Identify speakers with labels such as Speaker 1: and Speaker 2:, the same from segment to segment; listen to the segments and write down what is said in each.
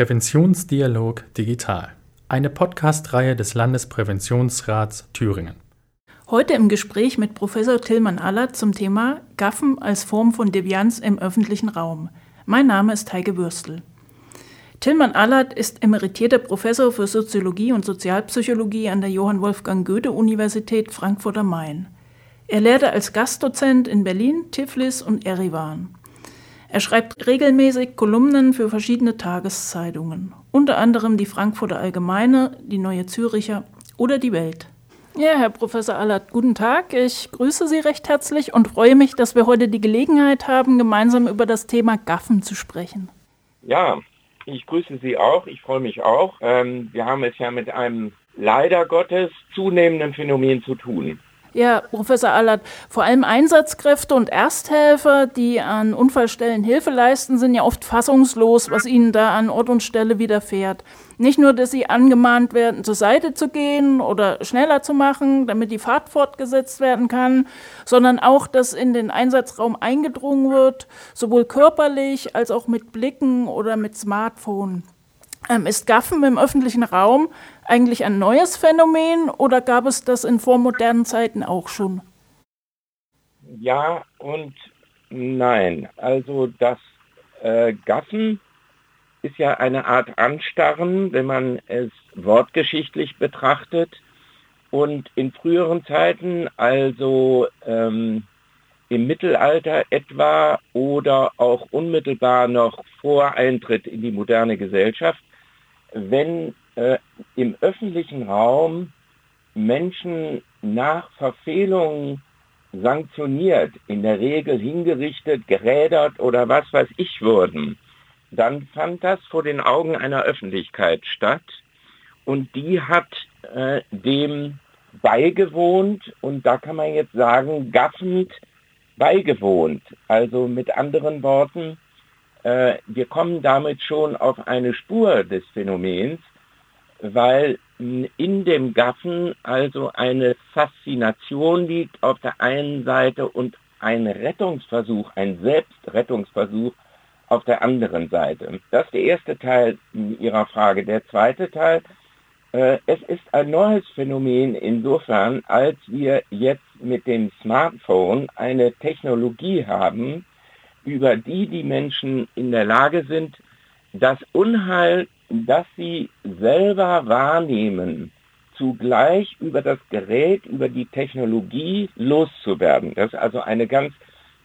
Speaker 1: Präventionsdialog Digital, eine Podcast-Reihe des Landespräventionsrats Thüringen.
Speaker 2: Heute im Gespräch mit Professor Tillmann Allert zum Thema Gaffen als Form von Devianz im öffentlichen Raum. Mein Name ist Heike Würstel. Tillmann Allert ist emeritierter Professor für Soziologie und Sozialpsychologie an der Johann Wolfgang Goethe Universität Frankfurt am Main. Er lehrte als Gastdozent in Berlin, Tiflis und Erivan. Er schreibt regelmäßig Kolumnen für verschiedene Tageszeitungen, unter anderem die Frankfurter Allgemeine, die Neue Züricher oder die Welt. Ja, Herr Professor Allert, guten Tag. Ich grüße Sie recht herzlich und freue mich, dass wir heute die Gelegenheit haben, gemeinsam über das Thema Gaffen zu sprechen.
Speaker 3: Ja, ich grüße Sie auch. Ich freue mich auch. Ähm, wir haben es ja mit einem leider Gottes zunehmenden Phänomen zu tun.
Speaker 2: Ja, Professor Allert, vor allem Einsatzkräfte und Ersthelfer, die an Unfallstellen Hilfe leisten, sind ja oft fassungslos, was ihnen da an Ort und Stelle widerfährt. Nicht nur, dass sie angemahnt werden, zur Seite zu gehen oder schneller zu machen, damit die Fahrt fortgesetzt werden kann, sondern auch, dass in den Einsatzraum eingedrungen wird, sowohl körperlich als auch mit Blicken oder mit Smartphone. Ähm, ist Gaffen im öffentlichen Raum eigentlich ein neues Phänomen oder gab es das in vormodernen Zeiten auch schon?
Speaker 3: Ja und nein. Also das äh, Gaffen ist ja eine Art Anstarren, wenn man es wortgeschichtlich betrachtet. Und in früheren Zeiten, also ähm, im Mittelalter etwa oder auch unmittelbar noch vor Eintritt in die moderne Gesellschaft, wenn äh, im öffentlichen Raum Menschen nach Verfehlungen sanktioniert, in der Regel hingerichtet, gerädert oder was weiß ich wurden, dann fand das vor den Augen einer Öffentlichkeit statt und die hat äh, dem beigewohnt und da kann man jetzt sagen, gaffend beigewohnt. Also mit anderen Worten, äh, wir kommen damit schon auf eine Spur des Phänomens, weil in dem Gaffen also eine Faszination liegt auf der einen Seite und ein Rettungsversuch, ein Selbstrettungsversuch auf der anderen Seite. Das ist der erste Teil Ihrer Frage. Der zweite Teil, äh, es ist ein neues Phänomen insofern, als wir jetzt mit dem Smartphone eine Technologie haben, über die die Menschen in der Lage sind, das Unheil, das sie selber wahrnehmen, zugleich über das Gerät, über die Technologie loszuwerden. Das ist also eine ganz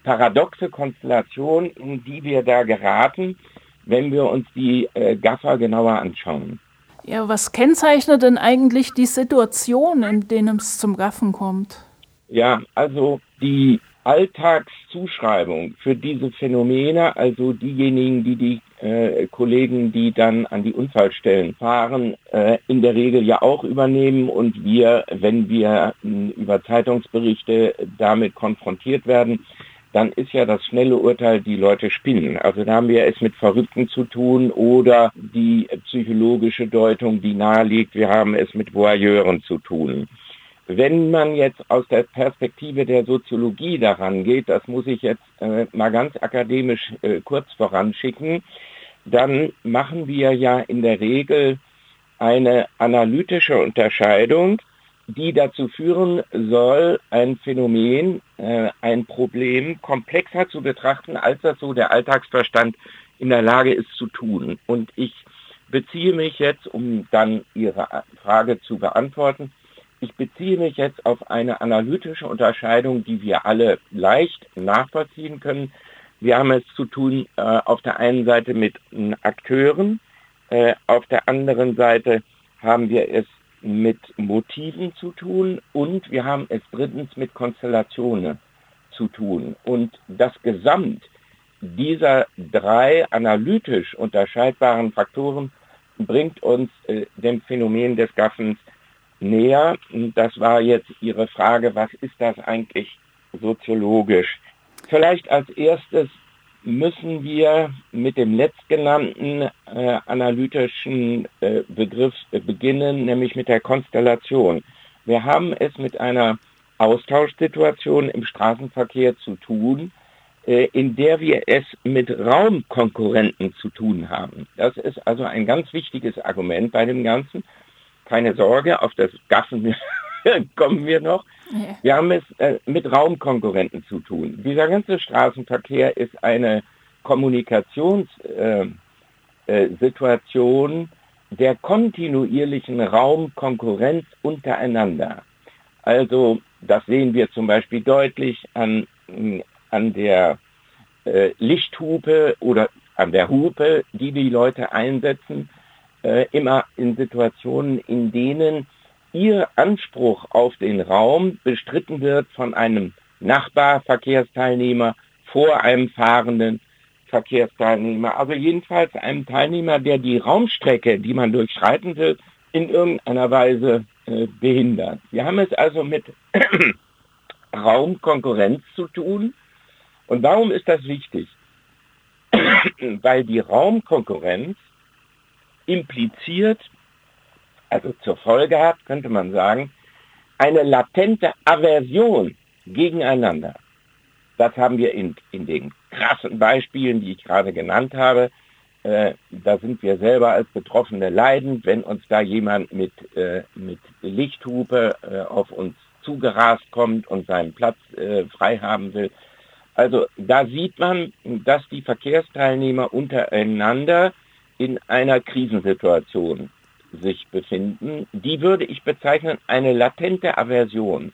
Speaker 3: paradoxe Konstellation, in die wir da geraten, wenn wir uns die äh, Gaffer genauer anschauen.
Speaker 2: Ja, was kennzeichnet denn eigentlich die Situation, in denen es zum Gaffen kommt?
Speaker 3: Ja, also die Alltagszuschreibung für diese Phänomene, also diejenigen, die die äh, Kollegen, die dann an die Unfallstellen fahren, äh, in der Regel ja auch übernehmen und wir, wenn wir äh, über Zeitungsberichte damit konfrontiert werden, dann ist ja das schnelle Urteil, die Leute spinnen. Also da haben wir es mit Verrückten zu tun oder die psychologische Deutung, die naheliegt, wir haben es mit Voyeuren zu tun. Wenn man jetzt aus der Perspektive der Soziologie daran geht, das muss ich jetzt äh, mal ganz akademisch äh, kurz voranschicken, dann machen wir ja in der Regel eine analytische Unterscheidung, die dazu führen soll, ein Phänomen, äh, ein Problem komplexer zu betrachten, als das so der Alltagsverstand in der Lage ist zu tun. Und ich beziehe mich jetzt, um dann Ihre Frage zu beantworten, ich beziehe mich jetzt auf eine analytische Unterscheidung, die wir alle leicht nachvollziehen können. Wir haben es zu tun äh, auf der einen Seite mit Akteuren, äh, auf der anderen Seite haben wir es mit Motiven zu tun und wir haben es drittens mit Konstellationen zu tun. Und das Gesamt dieser drei analytisch unterscheidbaren Faktoren bringt uns äh, dem Phänomen des Gaffens näher. Das war jetzt Ihre Frage, was ist das eigentlich soziologisch? Vielleicht als erstes müssen wir mit dem letztgenannten äh, analytischen äh, Begriff äh, beginnen, nämlich mit der Konstellation. Wir haben es mit einer Austauschsituation im Straßenverkehr zu tun, äh, in der wir es mit Raumkonkurrenten zu tun haben. Das ist also ein ganz wichtiges Argument bei dem Ganzen. Keine Sorge, auf das Gaffen kommen wir noch. Wir haben es äh, mit Raumkonkurrenten zu tun. Dieser ganze Straßenverkehr ist eine Kommunikationssituation äh, der kontinuierlichen Raumkonkurrenz untereinander. Also das sehen wir zum Beispiel deutlich an an der äh, Lichthupe oder an der Hupe, die die Leute einsetzen, äh, immer in Situationen, in denen ihr Anspruch auf den Raum bestritten wird von einem Nachbarverkehrsteilnehmer vor einem fahrenden Verkehrsteilnehmer. Also jedenfalls einem Teilnehmer, der die Raumstrecke, die man durchschreiten will, in irgendeiner Weise äh, behindert. Wir haben es also mit Raumkonkurrenz zu tun, und warum ist das wichtig? Weil die Raumkonkurrenz impliziert, also zur Folge hat, könnte man sagen, eine latente Aversion gegeneinander. Das haben wir in, in den krassen Beispielen, die ich gerade genannt habe. Äh, da sind wir selber als Betroffene leidend, wenn uns da jemand mit, äh, mit Lichthupe äh, auf uns zugerast kommt und seinen Platz äh, frei haben will. Also da sieht man, dass die Verkehrsteilnehmer untereinander in einer Krisensituation sich befinden. Die würde ich bezeichnen eine latente Aversion.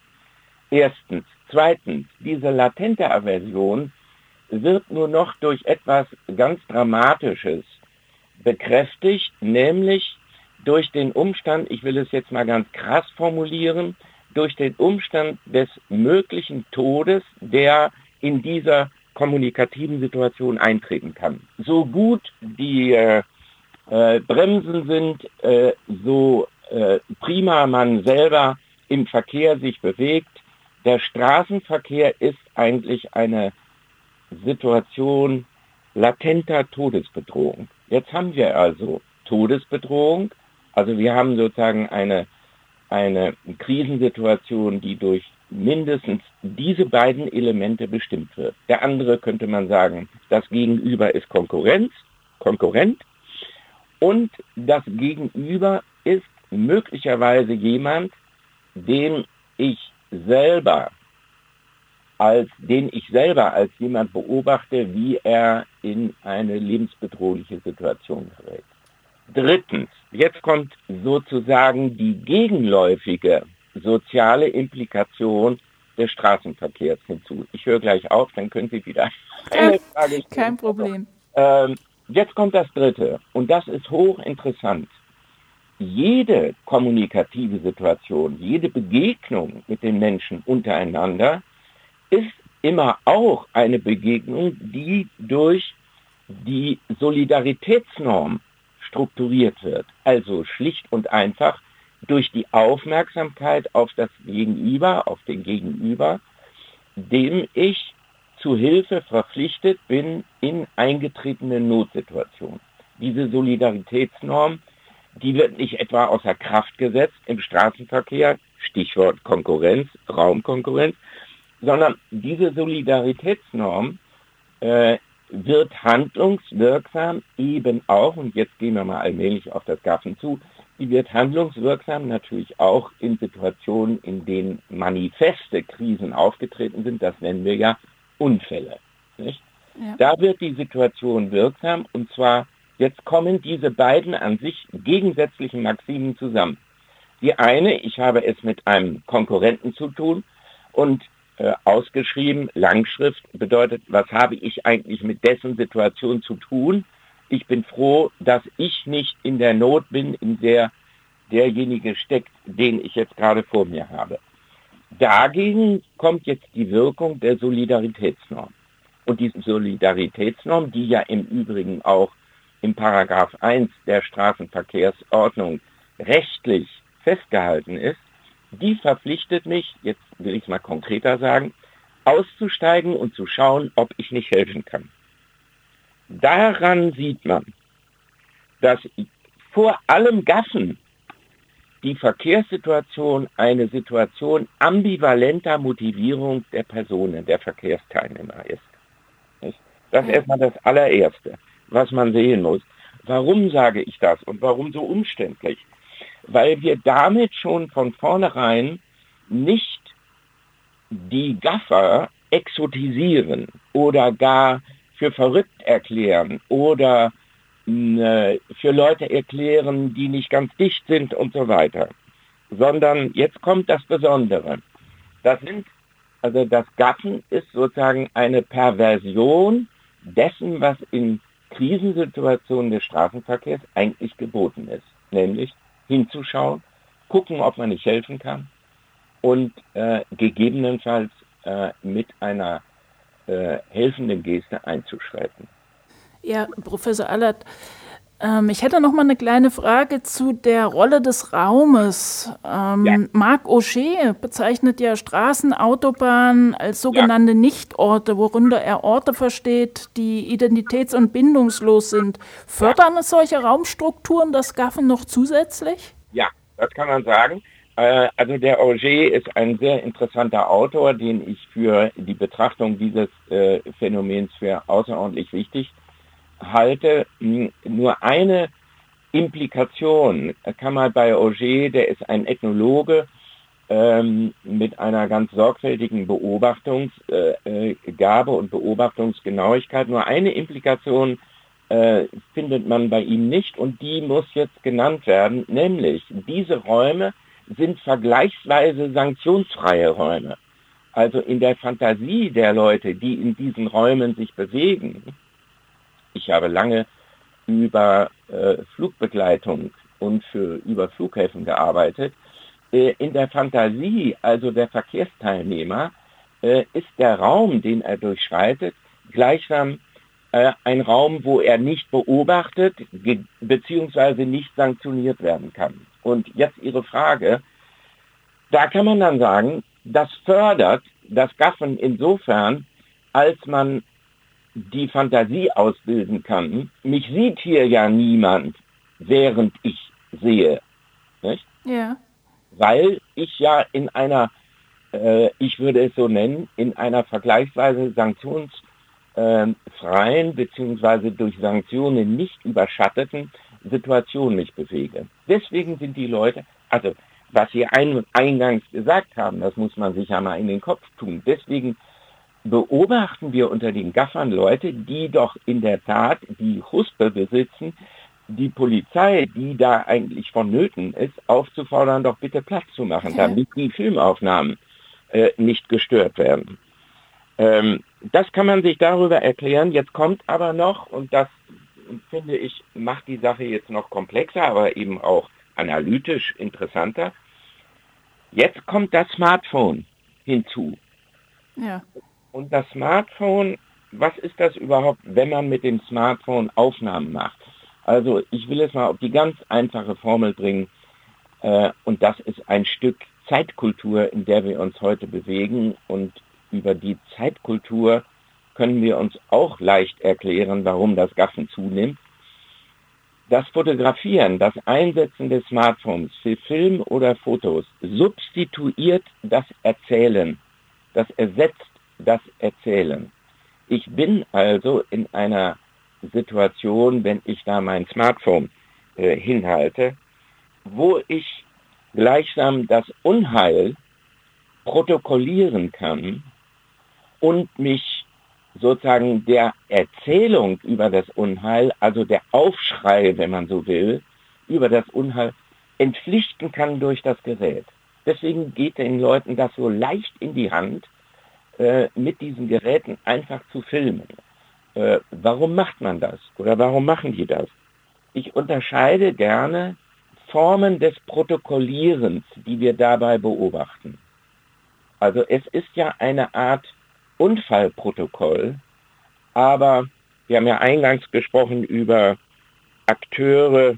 Speaker 3: Erstens. Zweitens, diese latente Aversion wird nur noch durch etwas ganz Dramatisches bekräftigt, nämlich durch den Umstand, ich will es jetzt mal ganz krass formulieren, durch den Umstand des möglichen Todes der in dieser kommunikativen Situation eintreten kann. So gut die äh, äh, Bremsen sind, äh, so äh, prima man selber im Verkehr sich bewegt. Der Straßenverkehr ist eigentlich eine Situation latenter Todesbedrohung. Jetzt haben wir also Todesbedrohung, also wir haben sozusagen eine, eine Krisensituation, die durch mindestens diese beiden Elemente bestimmt wird. Der andere könnte man sagen, das Gegenüber ist Konkurrenz, Konkurrent und das Gegenüber ist möglicherweise jemand, den ich selber als den ich selber als jemand beobachte, wie er in eine lebensbedrohliche Situation gerät. Drittens, jetzt kommt sozusagen die gegenläufige soziale Implikation des Straßenverkehrs hinzu. Ich höre gleich auf, dann können Sie wieder
Speaker 2: eine Frage stellen. Kein Problem.
Speaker 3: Ähm, jetzt kommt das Dritte und das ist hochinteressant. Jede kommunikative Situation, jede Begegnung mit den Menschen untereinander ist immer auch eine Begegnung, die durch die Solidaritätsnorm strukturiert wird. Also schlicht und einfach durch die Aufmerksamkeit auf das Gegenüber, auf den Gegenüber, dem ich zu Hilfe verpflichtet bin in eingetretenen Notsituationen. Diese Solidaritätsnorm, die wird nicht etwa außer Kraft gesetzt im Straßenverkehr, Stichwort Konkurrenz, Raumkonkurrenz, sondern diese Solidaritätsnorm äh, wird handlungswirksam eben auch, und jetzt gehen wir mal allmählich auf das Gaffen zu, die wird handlungswirksam natürlich auch in Situationen, in denen manifeste Krisen aufgetreten sind. Das nennen wir ja Unfälle. Ja. Da wird die Situation wirksam und zwar jetzt kommen diese beiden an sich gegensätzlichen Maximen zusammen. Die eine, ich habe es mit einem Konkurrenten zu tun und äh, ausgeschrieben, Langschrift bedeutet, was habe ich eigentlich mit dessen Situation zu tun? Ich bin froh, dass ich nicht in der Not bin, in der derjenige steckt, den ich jetzt gerade vor mir habe. Dagegen kommt jetzt die Wirkung der Solidaritätsnorm. Und diese Solidaritätsnorm, die ja im Übrigen auch im Paragraph 1 der Straßenverkehrsordnung rechtlich festgehalten ist, die verpflichtet mich, jetzt will ich es mal konkreter sagen, auszusteigen und zu schauen, ob ich nicht helfen kann. Daran sieht man, dass vor allem Gassen die Verkehrssituation eine Situation ambivalenter Motivierung der Personen, der Verkehrsteilnehmer ist. Das ist erstmal das allererste, was man sehen muss. Warum sage ich das und warum so umständlich? Weil wir damit schon von vornherein nicht die Gaffer exotisieren oder gar für verrückt erklären oder äh, für Leute erklären, die nicht ganz dicht sind und so weiter. Sondern jetzt kommt das Besondere. Das sind, also das Gaffen ist sozusagen eine Perversion dessen, was in Krisensituationen des Straßenverkehrs eigentlich geboten ist. Nämlich hinzuschauen, gucken, ob man nicht helfen kann und äh, gegebenenfalls äh, mit einer äh, helfenden Geste einzuschreiten.
Speaker 2: Ja, Professor Allert, ähm, ich hätte noch mal eine kleine Frage zu der Rolle des Raumes. Ähm, ja. Marc Auger bezeichnet ja Straßen, Autobahnen als sogenannte ja. Nichtorte, worunter er Orte versteht, die identitäts- und bindungslos sind. Fördern ja. solche Raumstrukturen das Gaffen noch zusätzlich?
Speaker 3: Ja, das kann man sagen. Äh, also der Auger ist ein sehr interessanter Autor, den ich für die Betrachtung dieses äh, Phänomens für außerordentlich wichtig halte, nur eine Implikation kann man bei Auger, der ist ein Ethnologe, ähm, mit einer ganz sorgfältigen Beobachtungsgabe äh, und Beobachtungsgenauigkeit. Nur eine Implikation findet man bei ihm nicht und die muss jetzt genannt werden, nämlich diese Räume sind vergleichsweise sanktionsfreie Räume. Also in der Fantasie der Leute, die in diesen Räumen sich bewegen, ich habe lange über äh, Flugbegleitung und für, über Flughäfen gearbeitet. Äh, in der Fantasie, also der Verkehrsteilnehmer, äh, ist der Raum, den er durchschreitet, gleichsam äh, ein Raum, wo er nicht beobachtet bzw. nicht sanktioniert werden kann. Und jetzt Ihre Frage. Da kann man dann sagen, das fördert das Gaffen insofern, als man die Fantasie ausbilden kann. Mich sieht hier ja niemand, während ich sehe. Nicht?
Speaker 2: Ja.
Speaker 3: Weil ich ja in einer, äh, ich würde es so nennen, in einer vergleichsweise sanktionsfreien äh, beziehungsweise durch Sanktionen nicht überschatteten Situation mich bewege. Deswegen sind die Leute, also was Sie ein, eingangs gesagt haben, das muss man sich ja mal in den Kopf tun. Deswegen beobachten wir unter den Gaffern Leute, die doch in der Tat die Huspe besitzen, die Polizei, die da eigentlich vonnöten ist, aufzufordern, doch bitte Platz zu machen, ja. damit die Filmaufnahmen äh, nicht gestört werden. Ähm, das kann man sich darüber erklären. Jetzt kommt aber noch, und das finde ich, macht die Sache jetzt noch komplexer, aber eben auch analytisch interessanter. Jetzt kommt das Smartphone hinzu.
Speaker 2: Ja.
Speaker 3: Und das Smartphone, was ist das überhaupt, wenn man mit dem Smartphone Aufnahmen macht? Also ich will es mal auf die ganz einfache Formel bringen. Äh, und das ist ein Stück Zeitkultur, in der wir uns heute bewegen. Und über die Zeitkultur können wir uns auch leicht erklären, warum das Gaffen zunimmt. Das Fotografieren, das Einsetzen des Smartphones für Film oder Fotos substituiert das Erzählen. Das ersetzt das erzählen. Ich bin also in einer Situation, wenn ich da mein Smartphone äh, hinhalte, wo ich gleichsam das Unheil protokollieren kann und mich sozusagen der Erzählung über das Unheil, also der Aufschrei, wenn man so will, über das Unheil entpflichten kann durch das Gerät. Deswegen geht den Leuten das so leicht in die Hand, äh, mit diesen Geräten einfach zu filmen. Äh, warum macht man das? Oder warum machen die das? Ich unterscheide gerne Formen des Protokollierens, die wir dabei beobachten. Also es ist ja eine Art Unfallprotokoll, aber wir haben ja eingangs gesprochen über Akteure,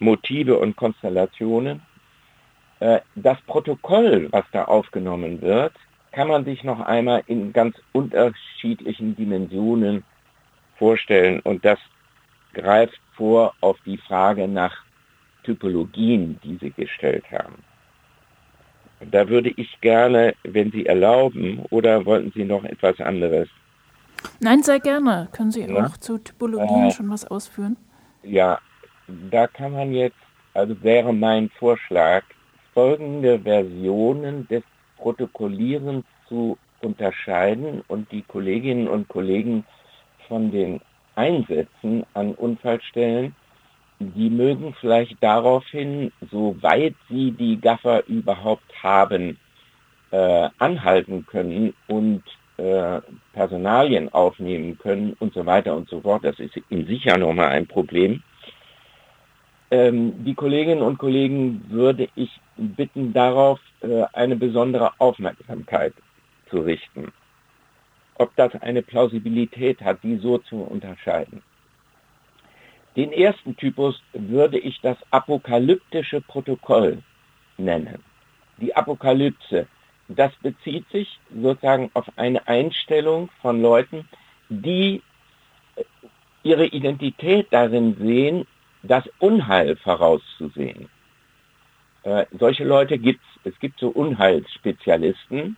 Speaker 3: Motive und Konstellationen. Äh, das Protokoll, was da aufgenommen wird, kann man sich noch einmal in ganz unterschiedlichen Dimensionen vorstellen. Und das greift vor auf die Frage nach Typologien, die Sie gestellt haben. Da würde ich gerne, wenn Sie erlauben, oder wollten Sie noch etwas anderes?
Speaker 2: Nein, sehr gerne. Können Sie ja. auch zu Typologien äh, schon was ausführen?
Speaker 3: Ja, da kann man jetzt, also wäre mein Vorschlag, folgende Versionen des Protokollierens zu unterscheiden und die Kolleginnen und Kollegen von den Einsätzen an Unfallstellen, die mögen vielleicht daraufhin, soweit sie die Gaffer überhaupt haben, äh, anhalten können und äh, Personalien aufnehmen können und so weiter und so fort. Das ist in sich ja nochmal ein Problem. Ähm, die Kolleginnen und Kollegen würde ich bitten, darauf äh, eine besondere Aufmerksamkeit zu richten. Ob das eine Plausibilität hat, die so zu unterscheiden. Den ersten Typus würde ich das apokalyptische Protokoll nennen. Die Apokalypse, das bezieht sich sozusagen auf eine Einstellung von Leuten, die ihre Identität darin sehen, das Unheil vorauszusehen. Äh, solche Leute gibt es. Es gibt so Unheilsspezialisten.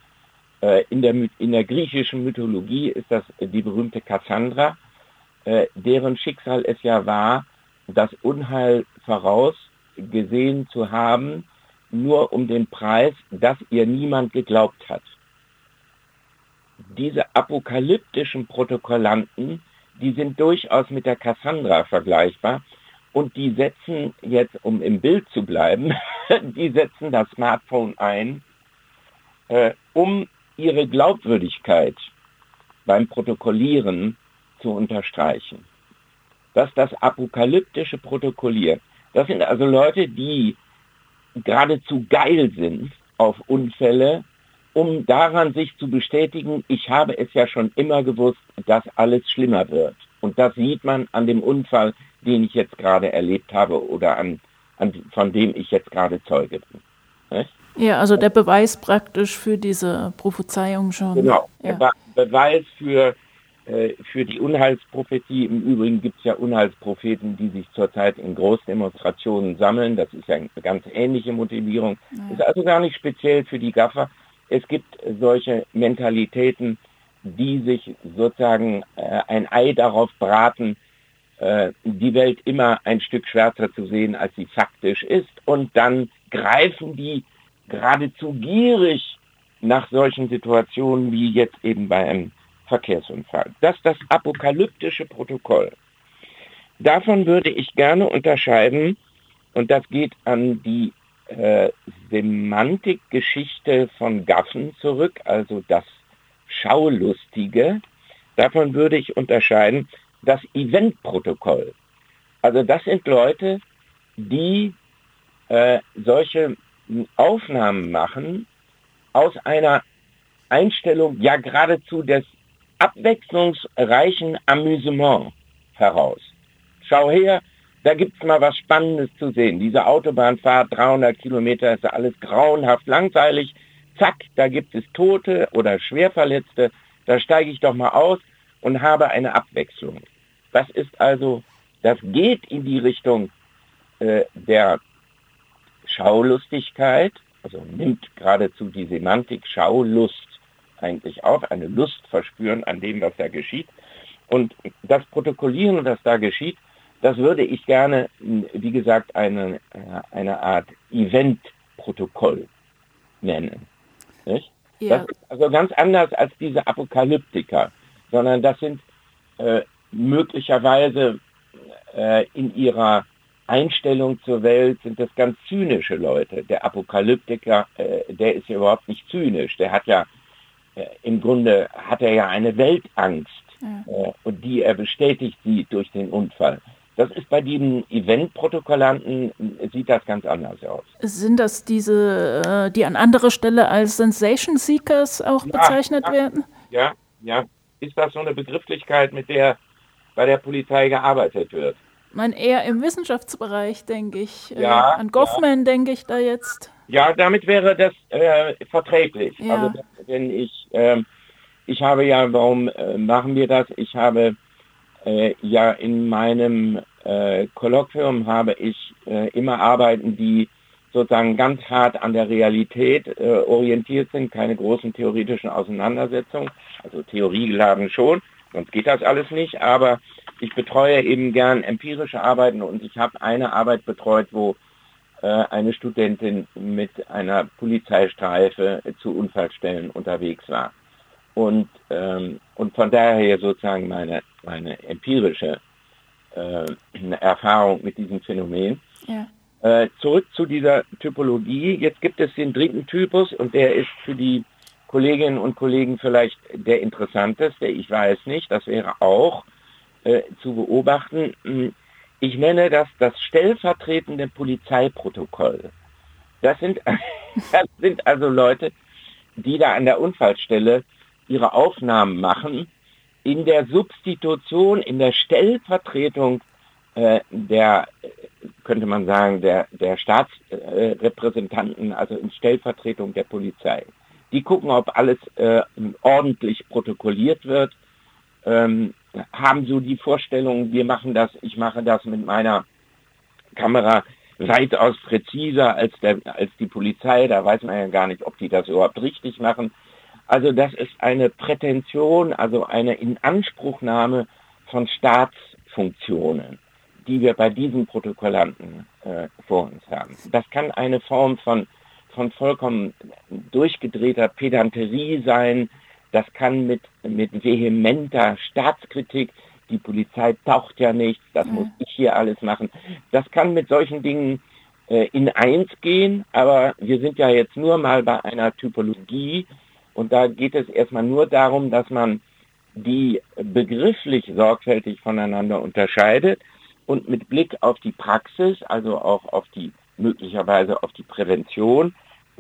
Speaker 3: Äh, in, der, in der griechischen Mythologie ist das die berühmte Kassandra, äh, deren Schicksal es ja war, das Unheil vorausgesehen zu haben, nur um den Preis, dass ihr niemand geglaubt hat. Diese apokalyptischen Protokollanten, die sind durchaus mit der Cassandra vergleichbar und die setzen jetzt, um im Bild zu bleiben, die setzen das Smartphone ein, äh, um ihre Glaubwürdigkeit beim Protokollieren zu unterstreichen. Das ist das apokalyptische Protokollieren. Das sind also Leute, die geradezu geil sind auf Unfälle, um daran sich zu bestätigen, ich habe es ja schon immer gewusst, dass alles schlimmer wird. Und das sieht man an dem Unfall, den ich jetzt gerade erlebt habe oder an, an von dem ich jetzt gerade Zeuge bin.
Speaker 2: Nicht? Ja, also der Beweis praktisch für diese Prophezeiung schon.
Speaker 3: Genau, ja. der Beweis für für die Unheilsprophetie. Im Übrigen gibt es ja Unheilspropheten, die sich zurzeit in Großdemonstrationen sammeln. Das ist ja eine ganz ähnliche Motivierung. Ja. Ist also gar nicht speziell für die Gaffer. Es gibt solche Mentalitäten, die sich sozusagen äh, ein Ei darauf braten, äh, die Welt immer ein Stück schwärzer zu sehen, als sie faktisch ist. Und dann greifen die geradezu gierig nach solchen Situationen wie jetzt eben bei einem Verkehrsunfall. Das ist das apokalyptische Protokoll. Davon würde ich gerne unterscheiden, und das geht an die äh, Semantikgeschichte von Gaffen zurück, also das Schaulustige. Davon würde ich unterscheiden das Eventprotokoll. Also das sind Leute, die äh, solche Aufnahmen machen aus einer Einstellung ja geradezu des abwechslungsreichen Amüsement heraus. Schau her, da gibt es mal was Spannendes zu sehen. Diese Autobahnfahrt, 300 Kilometer, ist alles grauenhaft langweilig. Zack, da gibt es Tote oder Schwerverletzte. Da steige ich doch mal aus und habe eine Abwechslung. Das ist also, das geht in die Richtung äh, der Schaulustigkeit, also nimmt geradezu die Semantik Schaulust eigentlich auf, eine Lust verspüren an dem, was da geschieht. Und das Protokollieren, das da geschieht, das würde ich gerne, wie gesagt, eine, äh, eine Art Event-Protokoll nennen. Ja. Das ist also ganz anders als diese Apokalyptiker, sondern das sind äh, möglicherweise äh, in ihrer Einstellung zur Welt sind das ganz zynische Leute. Der Apokalyptiker, äh, der ist ja überhaupt nicht zynisch, der hat ja im Grunde hat er ja eine Weltangst ja. Äh, und die er bestätigt sie durch den Unfall. Das ist bei den Eventprotokollanten, sieht das ganz anders aus.
Speaker 2: Sind das diese, äh, die an anderer Stelle als Sensation Seekers auch ja, bezeichnet
Speaker 3: ja,
Speaker 2: werden?
Speaker 3: Ja, ja. Ist das so eine Begrifflichkeit, mit der bei der Polizei gearbeitet wird?
Speaker 2: Nein, eher im Wissenschaftsbereich, denke ich. Ja, an Goffman denke ich da jetzt.
Speaker 3: Ja, damit wäre das äh, verträglich. Ja. Also wenn ich, äh, ich habe ja, warum äh, machen wir das? Ich habe äh, ja in meinem äh, Kolloquium habe ich äh, immer Arbeiten, die sozusagen ganz hart an der Realität äh, orientiert sind, keine großen theoretischen Auseinandersetzungen, also theoriegeladen schon, sonst geht das alles nicht, aber ich betreue eben gern empirische Arbeiten und ich habe eine Arbeit betreut, wo äh, eine Studentin mit einer Polizeistreife zu Unfallstellen unterwegs war. Und, ähm, und von daher sozusagen meine, meine empirische äh, Erfahrung mit diesem Phänomen. Ja. Äh, zurück zu dieser Typologie. Jetzt gibt es den dritten Typus und der ist für die Kolleginnen und Kollegen vielleicht der interessanteste. Ich weiß nicht, das wäre auch äh, zu beobachten. Hm, ich nenne das das stellvertretende Polizeiprotokoll. Das sind, das sind also Leute, die da an der Unfallstelle ihre Aufnahmen machen, in der Substitution, in der Stellvertretung äh, der, könnte man sagen, der, der Staatsrepräsentanten, also in Stellvertretung der Polizei. Die gucken, ob alles äh, ordentlich protokolliert wird, ähm, haben so die Vorstellung, wir machen das, ich mache das mit meiner Kamera weitaus präziser als, der, als die Polizei. Da weiß man ja gar nicht, ob die das überhaupt richtig machen. Also das ist eine Prätension, also eine Inanspruchnahme von Staatsfunktionen, die wir bei diesen Protokollanten äh, vor uns haben. Das kann eine Form von, von vollkommen durchgedrehter Pedanterie sein, das kann mit, mit vehementer Staatskritik, die Polizei taucht ja nichts, das ja. muss ich hier alles machen. Das kann mit solchen Dingen äh, in eins gehen, aber wir sind ja jetzt nur mal bei einer Typologie, und da geht es erstmal nur darum, dass man die begrifflich sorgfältig voneinander unterscheidet und mit Blick auf die Praxis, also auch auf die möglicherweise auf die Prävention,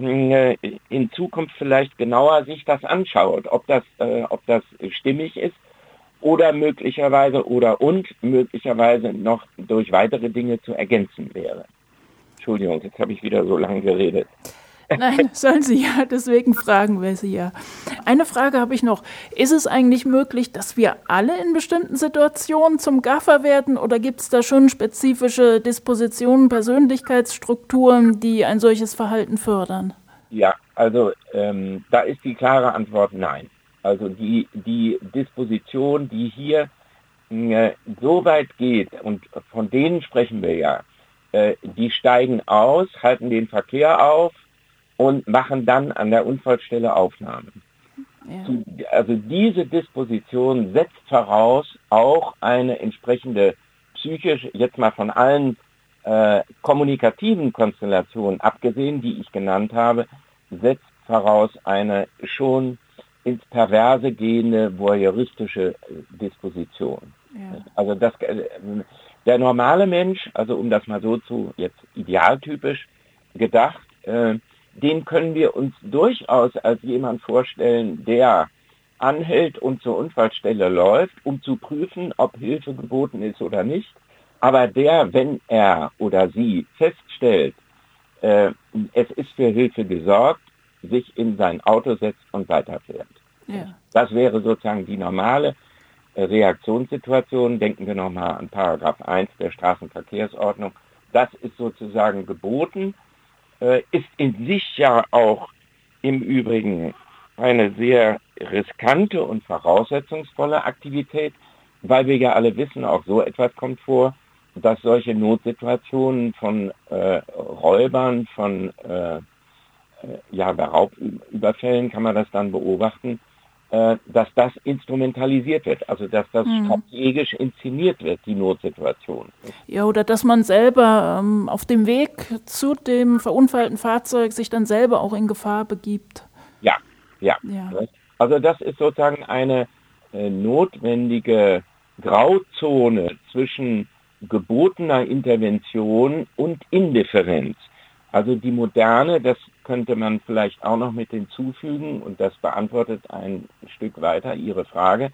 Speaker 3: in Zukunft vielleicht genauer sich das anschaut, ob das, äh, ob das stimmig ist oder möglicherweise oder und möglicherweise noch durch weitere Dinge zu ergänzen wäre. Entschuldigung, jetzt habe ich wieder so lange geredet.
Speaker 2: Nein, sollen Sie ja, deswegen fragen wir Sie ja. Eine Frage habe ich noch. Ist es eigentlich möglich, dass wir alle in bestimmten Situationen zum Gaffer werden oder gibt es da schon spezifische Dispositionen, Persönlichkeitsstrukturen, die ein solches Verhalten fördern?
Speaker 3: Ja, also ähm, da ist die klare Antwort nein. Also die, die Disposition, die hier äh, so weit geht, und von denen sprechen wir ja, äh, die steigen aus, halten den Verkehr auf, und machen dann an der Unfallstelle Aufnahmen. Ja. Also diese Disposition setzt voraus auch eine entsprechende psychisch, jetzt mal von allen äh, kommunikativen Konstellationen abgesehen, die ich genannt habe, setzt voraus eine schon ins Perverse gehende voyeuristische äh, Disposition. Ja. Also das, äh, der normale Mensch, also um das mal so zu jetzt idealtypisch gedacht, äh, den können wir uns durchaus als jemand vorstellen, der anhält und zur Unfallstelle läuft, um zu prüfen, ob Hilfe geboten ist oder nicht. Aber der, wenn er oder sie feststellt, äh, es ist für Hilfe gesorgt, sich in sein Auto setzt und weiterfährt. Ja. Das wäre sozusagen die normale äh, Reaktionssituation. Denken wir nochmal an Paragraph 1 der Straßenverkehrsordnung. Das ist sozusagen geboten ist in sich ja auch im Übrigen eine sehr riskante und voraussetzungsvolle Aktivität, weil wir ja alle wissen, auch so etwas kommt vor, dass solche Notsituationen von äh, Räubern, von äh, äh ja, Raubüberfällen kann man das dann beobachten, äh, dass das instrumentalisiert wird, also dass das hm. strategisch inszeniert wird, die Notsituation.
Speaker 2: Ja, oder dass man selber ähm, auf dem Weg zu dem verunfallten Fahrzeug sich dann selber auch in Gefahr begibt.
Speaker 3: Ja, ja. ja. Also das ist sozusagen eine äh, notwendige Grauzone zwischen gebotener Intervention und Indifferenz. Also die moderne, das könnte man vielleicht auch noch mit hinzufügen, und das beantwortet ein Stück weiter Ihre Frage.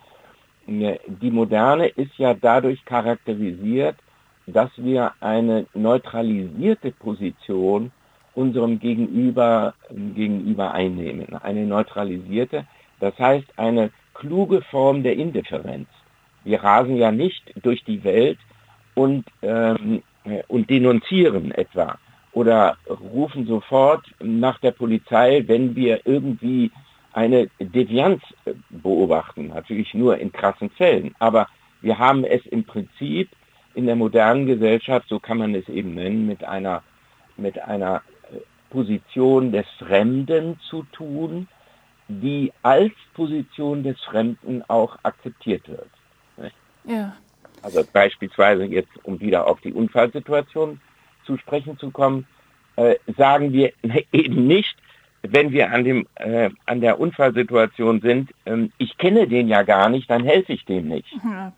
Speaker 3: Die moderne ist ja dadurch charakterisiert, dass wir eine neutralisierte Position unserem Gegenüber, gegenüber einnehmen. Eine neutralisierte, das heißt eine kluge Form der Indifferenz. Wir rasen ja nicht durch die Welt und, ähm, und denunzieren etwa, oder rufen sofort nach der Polizei, wenn wir irgendwie eine Devianz beobachten, natürlich nur in krassen Fällen. Aber wir haben es im Prinzip in der modernen Gesellschaft, so kann man es eben nennen, mit einer, mit einer äh, Position des Fremden zu tun, die als Position des Fremden auch akzeptiert wird. Ja. Also beispielsweise jetzt, um wieder auf die Unfallsituation zu sprechen zu kommen, äh, sagen wir eben nicht, wenn wir an, dem, äh, an der Unfallsituation sind, ähm, ich kenne den ja gar nicht, dann helfe ich dem nicht. Ja.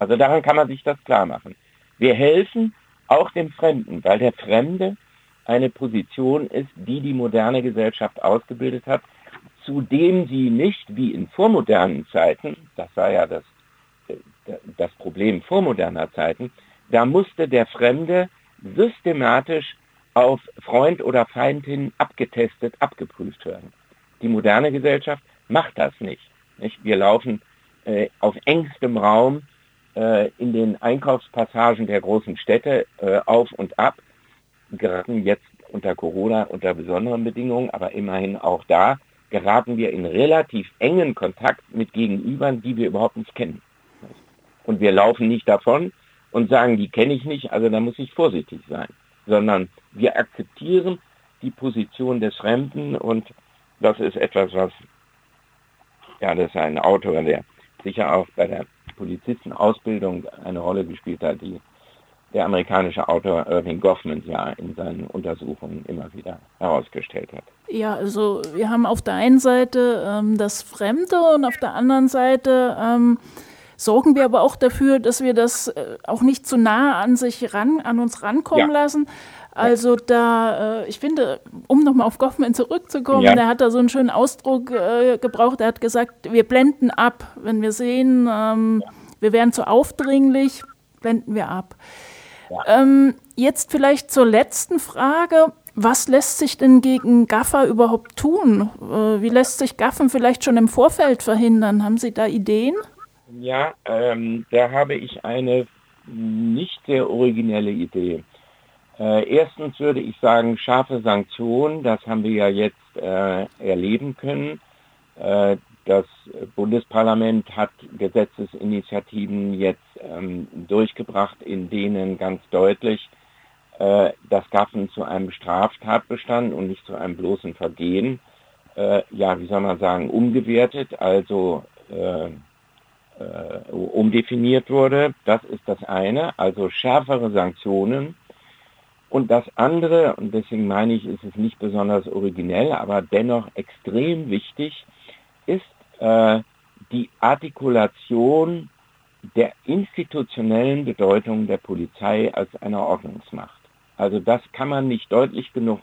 Speaker 3: Also daran kann man sich das klar machen. Wir helfen auch dem Fremden, weil der Fremde eine Position ist, die die moderne Gesellschaft ausgebildet hat, zu dem sie nicht wie in vormodernen Zeiten, das war ja das, äh, das Problem vormoderner Zeiten, da musste der Fremde systematisch auf Freund oder Feind hin abgetestet, abgeprüft werden. Die moderne Gesellschaft macht das nicht. nicht? Wir laufen äh, auf engstem Raum äh, in den Einkaufspassagen der großen Städte äh, auf und ab, geraten jetzt unter Corona unter besonderen Bedingungen, aber immerhin auch da geraten wir in relativ engen Kontakt mit Gegenübern, die wir überhaupt nicht kennen. Und wir laufen nicht davon und sagen, die kenne ich nicht, also da muss ich vorsichtig sein sondern wir akzeptieren die Position des Fremden und das ist etwas, was, ja, das ist ein Autor, der sicher auch bei der Polizistenausbildung eine Rolle gespielt hat, die der amerikanische Autor Irving Goffman ja in seinen Untersuchungen immer wieder herausgestellt hat.
Speaker 2: Ja, also wir haben auf der einen Seite ähm, das Fremde und auf der anderen Seite ähm, sorgen wir aber auch dafür, dass wir das äh, auch nicht zu nah an sich ran, an uns rankommen ja. lassen. Also da, äh, ich finde, um nochmal auf Goffman zurückzukommen, ja. der hat da so einen schönen Ausdruck äh, gebraucht. Er hat gesagt, wir blenden ab. Wenn wir sehen, ähm, ja. wir wären zu aufdringlich, blenden wir ab. Ja. Ähm, jetzt vielleicht zur letzten Frage. Was lässt sich denn gegen Gaffer überhaupt tun? Äh, wie lässt sich Gaffen vielleicht schon im Vorfeld verhindern? Haben Sie da Ideen?
Speaker 3: Ja, ähm, da habe ich eine nicht sehr originelle Idee. Äh, erstens würde ich sagen, scharfe Sanktionen, das haben wir ja jetzt äh, erleben können. Äh, das Bundesparlament hat Gesetzesinitiativen jetzt ähm, durchgebracht, in denen ganz deutlich äh, das Gaffen zu einem Straftatbestand und nicht zu einem bloßen Vergehen, äh, ja, wie soll man sagen, umgewertet, also äh, umdefiniert wurde. Das ist das eine, also schärfere Sanktionen. Und das andere, und deswegen meine ich, ist es nicht besonders originell, aber dennoch extrem wichtig, ist äh, die Artikulation der institutionellen Bedeutung der Polizei als einer Ordnungsmacht. Also das kann man nicht deutlich genug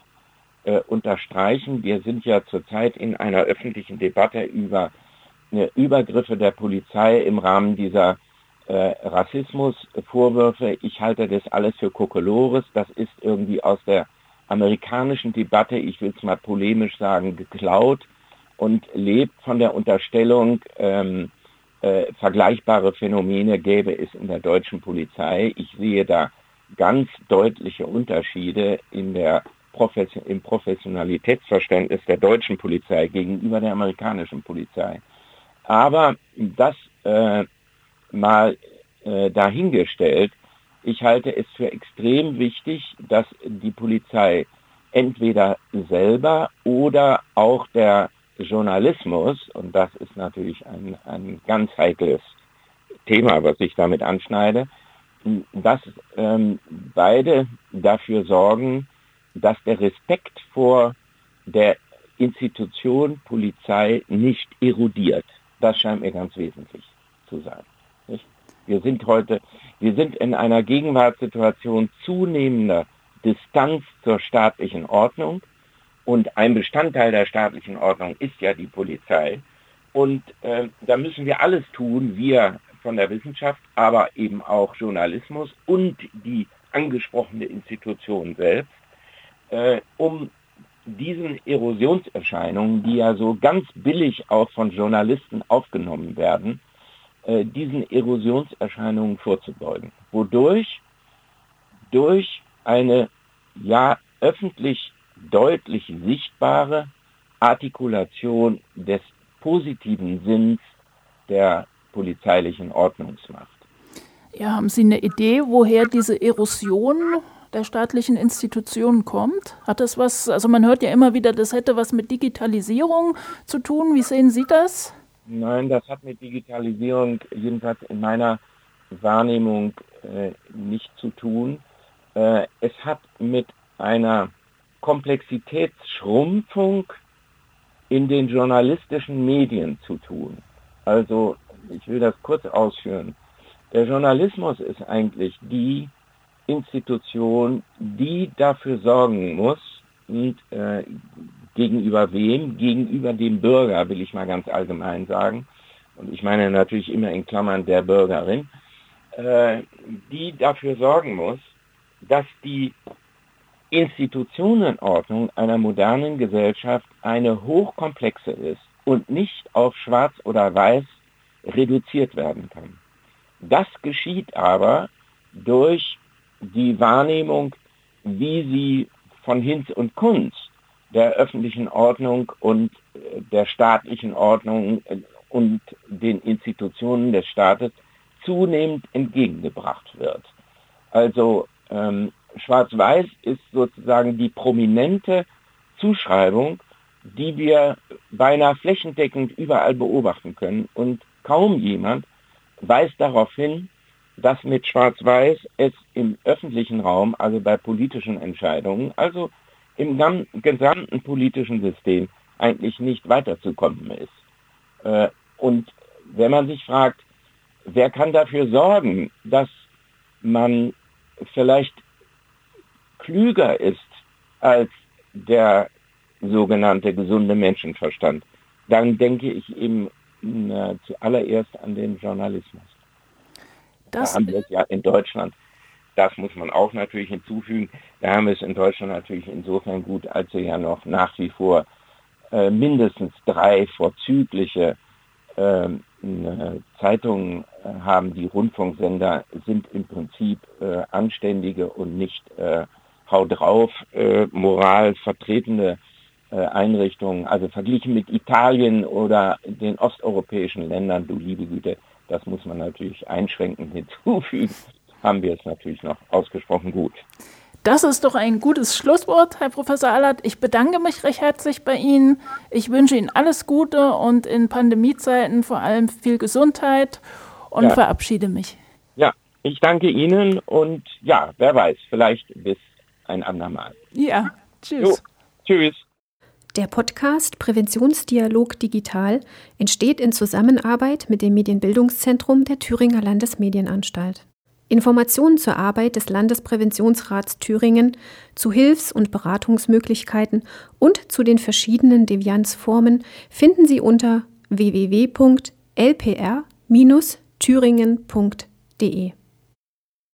Speaker 3: äh, unterstreichen. Wir sind ja zurzeit in einer öffentlichen Debatte über Übergriffe der Polizei im Rahmen dieser äh, Rassismusvorwürfe. Ich halte das alles für Kokolores. Das ist irgendwie aus der amerikanischen Debatte, ich will es mal polemisch sagen, geklaut und lebt von der Unterstellung, ähm, äh, vergleichbare Phänomene gäbe es in der deutschen Polizei. Ich sehe da ganz deutliche Unterschiede in der Profes im Professionalitätsverständnis der deutschen Polizei gegenüber der amerikanischen Polizei. Aber das äh, mal äh, dahingestellt, ich halte es für extrem wichtig, dass die Polizei entweder selber oder auch der Journalismus, und das ist natürlich ein, ein ganz heikles Thema, was ich damit anschneide, dass ähm, beide dafür sorgen, dass der Respekt vor der Institution Polizei nicht erodiert. Das scheint mir ganz wesentlich zu sein. Nicht? Wir sind heute, wir sind in einer Gegenwartssituation zunehmender Distanz zur staatlichen Ordnung und ein Bestandteil der staatlichen Ordnung ist ja die Polizei. Und äh, da müssen wir alles tun, wir von der Wissenschaft, aber eben auch Journalismus und die angesprochene Institution selbst, äh, um diesen Erosionserscheinungen, die ja so ganz billig auch von Journalisten aufgenommen werden, äh, diesen Erosionserscheinungen vorzubeugen. Wodurch? Durch eine ja öffentlich deutlich sichtbare Artikulation des positiven Sinns der polizeilichen Ordnungsmacht.
Speaker 2: Ja, haben Sie eine Idee, woher diese Erosion der staatlichen Institutionen kommt? Hat das was, also man hört ja immer wieder, das hätte was mit Digitalisierung zu tun. Wie sehen Sie das?
Speaker 3: Nein, das hat mit Digitalisierung jedenfalls in meiner Wahrnehmung äh, nicht zu tun. Äh, es hat mit einer Komplexitätsschrumpfung in den journalistischen Medien zu tun. Also, ich will das kurz ausführen. Der Journalismus ist eigentlich die Institution, die dafür sorgen muss, und äh, gegenüber wem? Gegenüber dem Bürger, will ich mal ganz allgemein sagen. Und ich meine natürlich immer in Klammern der Bürgerin, äh, die dafür sorgen muss, dass die Institutionenordnung einer modernen Gesellschaft eine hochkomplexe ist und nicht auf schwarz oder weiß reduziert werden kann. Das geschieht aber durch die Wahrnehmung, wie sie von Hinz und Kunst der öffentlichen Ordnung und äh, der staatlichen Ordnung äh, und den Institutionen des Staates zunehmend entgegengebracht wird. Also ähm, Schwarz-Weiß ist sozusagen die prominente Zuschreibung, die wir beinahe flächendeckend überall beobachten können. Und kaum jemand weist darauf hin, dass mit Schwarz-Weiß es im öffentlichen Raum, also bei politischen Entscheidungen, also im gesamten politischen System eigentlich nicht weiterzukommen ist. Äh, und wenn man sich fragt, wer kann dafür sorgen, dass man vielleicht klüger ist als der sogenannte gesunde Menschenverstand, dann denke ich eben zuallererst an den Journalismus. Das da haben wir es ja in Deutschland, das muss man auch natürlich hinzufügen, da haben wir es in Deutschland natürlich insofern gut, als wir ja noch nach wie vor äh, mindestens drei vorzügliche ähm, äh, Zeitungen äh, haben. Die Rundfunksender sind im Prinzip äh, anständige und nicht äh, hau drauf äh, Moral vertretende Einrichtungen. Also verglichen mit Italien oder den osteuropäischen Ländern, du liebe Güte, das muss man natürlich einschränkend hinzufügen, haben wir es natürlich noch ausgesprochen gut.
Speaker 2: Das ist doch ein gutes Schlusswort, Herr Professor Allert. Ich bedanke mich recht herzlich bei Ihnen. Ich wünsche Ihnen alles Gute und in Pandemiezeiten vor allem viel Gesundheit und ja. verabschiede mich.
Speaker 3: Ja, ich danke Ihnen und ja, wer weiß, vielleicht bis ein andermal.
Speaker 2: Ja, tschüss. Jo,
Speaker 3: tschüss.
Speaker 4: Der Podcast Präventionsdialog Digital entsteht in Zusammenarbeit mit dem Medienbildungszentrum der Thüringer Landesmedienanstalt. Informationen zur Arbeit des Landespräventionsrats Thüringen, zu Hilfs- und Beratungsmöglichkeiten und zu den verschiedenen Devianzformen finden Sie unter www.lpr-thüringen.de.